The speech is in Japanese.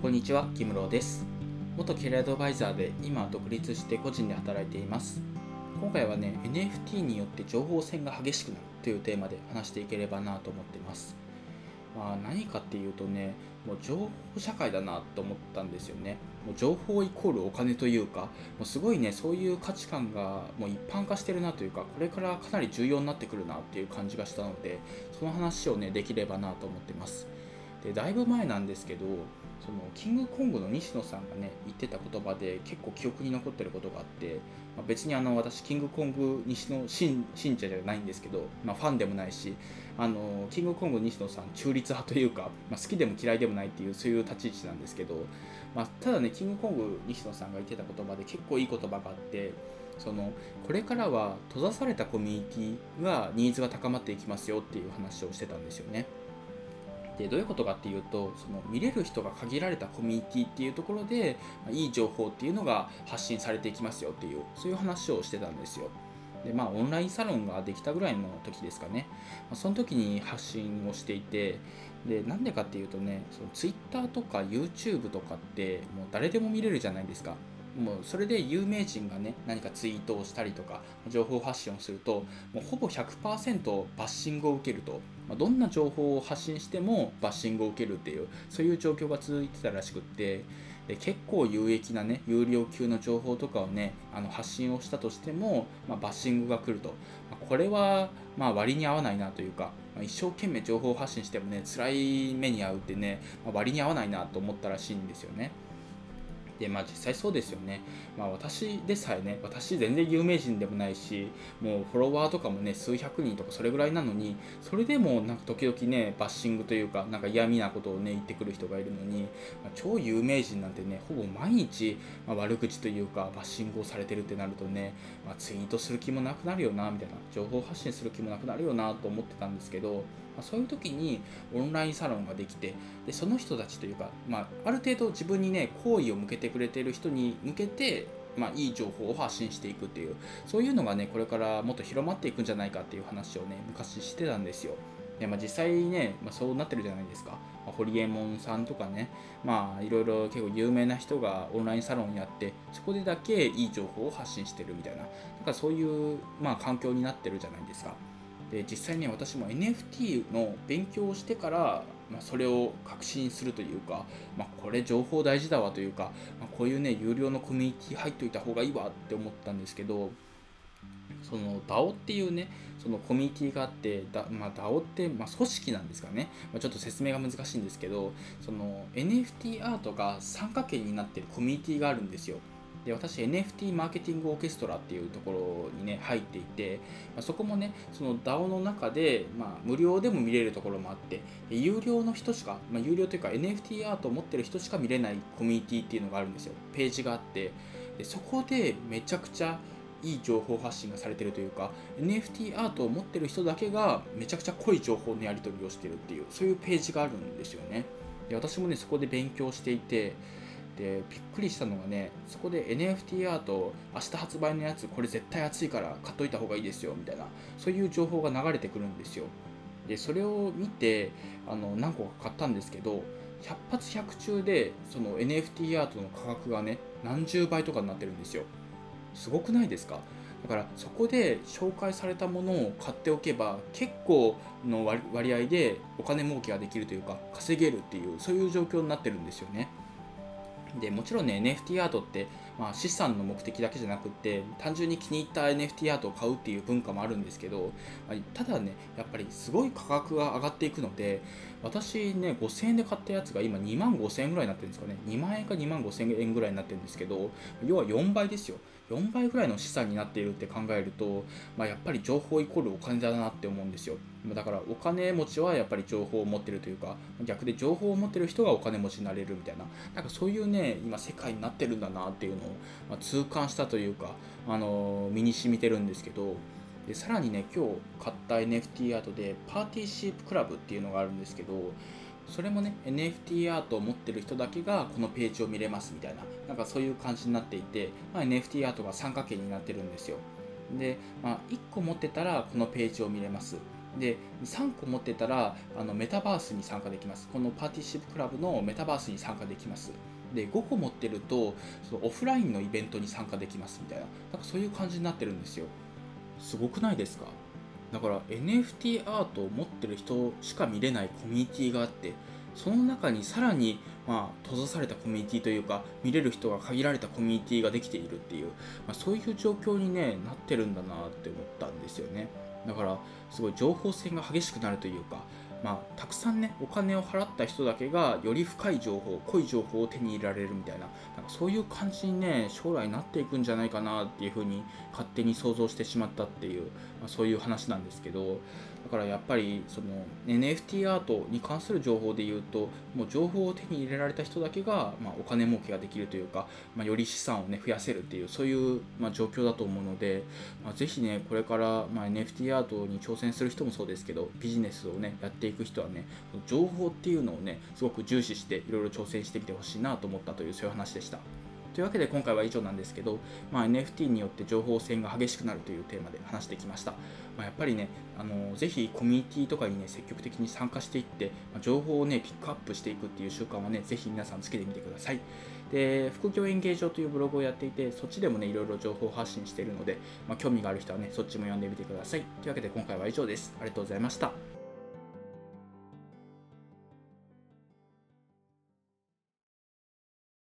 こんにちは、木室です。元キャリアアドバイザーで今独立して個人で働いています。今回はね、NFT によって情報戦が激しくなるというテーマで話していければなと思ってます。まあ、何かっていうとね、もう情報社会だなと思ったんですよね。もう情報イコールお金というか、もうすごいね、そういう価値観がもう一般化してるなというか、これからかなり重要になってくるなっていう感じがしたので、その話をね、できればなと思ってます。で、だいぶ前なんですけど、そのキングコングの西野さんがね言ってた言葉で結構記憶に残ってることがあって、まあ、別にあの私キングコング西野信信者じゃないんですけど、まあ、ファンでもないしあのキングコング西野さん中立派というか、まあ、好きでも嫌いでもないっていうそういう立ち位置なんですけど、まあ、ただねキングコング西野さんが言ってた言葉で結構いい言葉があってそのこれからは閉ざされたコミュニティがニーズが高まっていきますよっていう話をしてたんですよね。でどういうことかっていうとその見れる人が限られたコミュニティっていうところでまいい情報っていうのが発信されていきますよっていうそういう話をしてたんですよ。でまあオンラインサロンができたぐらいの時ですかね、ま、その時に発信をしていてでなんでかっていうとねその Twitter とか YouTube とかってもう誰でも見れるじゃないですか。もうそれで有名人がね何かツイートをしたりとか情報発信をするともうほぼ100%バッシングを受けると、まあ、どんな情報を発信してもバッシングを受けるっていうそういう状況が続いてたらしくって。で結構有益なね有料級の情報とかをねあの発信をしたとしても、まあ、バッシングが来ると、まあ、これはまあ割に合わないなというか、ま、一生懸命情報発信してもね辛い目に遭うってね、ま、割に合わないなと思ったらしいんですよね。でまあ実際そうですよね。まあ私でさえね、私全然有名人でもないし、もうフォロワーとかもね、数百人とかそれぐらいなのに、それでもなんか時々ね、バッシングというか、なんか嫌味なことをね、言ってくる人がいるのに、まあ、超有名人なんてね、ほぼ毎日、まあ、悪口というか、バッシングをされてるってなるとね、まあ、ツイートする気もなくなるよな、みたいな、情報発信する気もなくなるよなと思ってたんですけど、まあ、そういう時にオンラインサロンができてでその人たちというか、まあ、ある程度自分にね好意を向けてくれてる人に向けてまあ、いい情報を発信していくっていうそういうのがねこれからもっと広まっていくんじゃないかっていう話をね昔してたんですよ。で、まあ、実際ね、まあ、そうなってるじゃないですか、まあ、ホリエモンさんとかねまあいろいろ結構有名な人がオンラインサロンやってそこでだけいい情報を発信してるみたいなだかそういう、まあ、環境になってるじゃないですか。で実際ね私も NFT の勉強をしてから、まあ、それを確信するというか、まあ、これ情報大事だわというか、まあ、こういうね有料のコミュニティ入っといた方がいいわって思ったんですけどその DAO っていうねそのコミュニティがあってだ、まあ、DAO って、まあ、組織なんですかね、まあ、ちょっと説明が難しいんですけどその NFT アートが参加権になってるコミュニティがあるんですよ。で私 NFT マーケティングオーケストラっていうところにね入っていて、まあ、そこもねその DAO の中で、まあ、無料でも見れるところもあって有料の人しか、まあ、有料というか NFT アートを持ってる人しか見れないコミュニティっていうのがあるんですよ。ページがあって。でそこでめちゃくちゃいい情報発信がされてるというか NFT アートを持ってる人だけがめちゃくちゃ濃い情報のやり取りをしてるっていうそういうページがあるんですよね。で私もねそこで勉強していてでびっくりしたのがねそこで NFT アート明日発売のやつこれ絶対熱いから買っといた方がいいですよみたいなそういう情報が流れてくるんですよ。でそれを見てあの何個か買ったんですけど100発100中でその NFT アートの価格がね何十倍とかになってるんですよ。すごくないですか？だからそこで紹介されたものを買っておけば結構の割合でお金儲けができるというか稼げるっていうそういう状況になってるんですよね。でもちろんね NFT アートって、まあ、資産の目的だけじゃなくって単純に気に入った NFT アートを買うっていう文化もあるんですけど、まあ、ただねやっぱりすごい価格が上がっていくので私ね5000円で買ったやつが今2万5000円ぐらいになってるんですかね。2万円か2万5000円ぐらいになってるんですけど要は4倍ですよ。4倍ぐらいの資産になっているって考えると、まあ、やっぱり情報イコールお金だなって思うんですよ。だからお金持ちはやっぱり情報を持ってるというか逆で情報を持ってる人がお金持ちになれるみたいな。なんかそういうね今世界になってるんだなっていうのを、ま、痛感したというか、あの、身に染みてるんですけど。でさらにね今日買った NFT アートでパーティーシープクラブっていうのがあるんですけどそれもね NFT アートを持ってる人だけがこのページを見れますみたいな。なんかそういう感じになっていて、まあ、NFT アートが参加権になってるんですよ。で、まあ、1個持ってたらこのページを見れます。で3個持ってたらあのメタバースに参加できます。このパーティシップクラブのメタバースに参加できます。で5個持ってるとそのオフラインのイベントに参加できます。みたいな。なんかそういう感じになってるんですよ。すごくないですか？だから NFT アートを持ってる人しか見れないコミュニティがあってその中にさらにまあ閉ざされたコミュニティというか見れる人が限られたコミュニティができているっていう、まあ、そういう状況に、ね、なってるんだなって思ったんですよね。だからすごい情報戦が激しくなるというかまあ、たくさんねお金を払った人だけがより深い情報濃い情報を手に入れられるみたいななんかそういう感じにね将来なっていくんじゃないかなっていうふうに勝手に想像してしまったっていう、まあ、そういう話なんですけどだからやっぱりその NFT アートに関する情報で言うともう情報を手に入れられた人だけが、まあ、お金儲けができるというか、まあ、より資産をね増やせるっていうそういう、まあ、状況だと思うので、まあ、ぜひねこれから、まあ、NFT アートに挑戦する人もそうですけどビジネスをねやっていく人はね情報っていうのをねすごく重視していろいろ挑戦してみてほしいなと思ったというそういう話でした。というわけで今回は以上なんですけど、まあ、NFT によって情報戦が激しくなるというテーマで話してきました。まあ、やっぱりね、あのぜひコミュニティとかにね、積極的に参加していって、ま、情報をね、ピックアップしていくっていう習慣はね、ぜひ皆さんつけてみてください。で、副業演芸場というブログをやっていて、そっちでもね、いろいろ情報発信しているので、まあ、興味がある人はね、そっちも読んでみてください。というわけで今回は以上です。ありがとうございました。